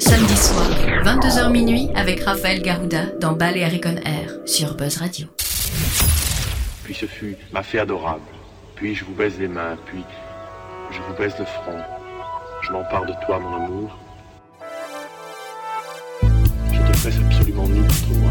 Samedi soir, 22h minuit, avec Raphaël Garouda dans Ballet Recon Air sur Buzz Radio. Puis ce fut ma fée adorable. Puis je vous baise les mains, puis je vous baise le front. Je m'empare de toi, mon amour. Je te presse absolument nu contre moi.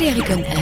Valérie Conner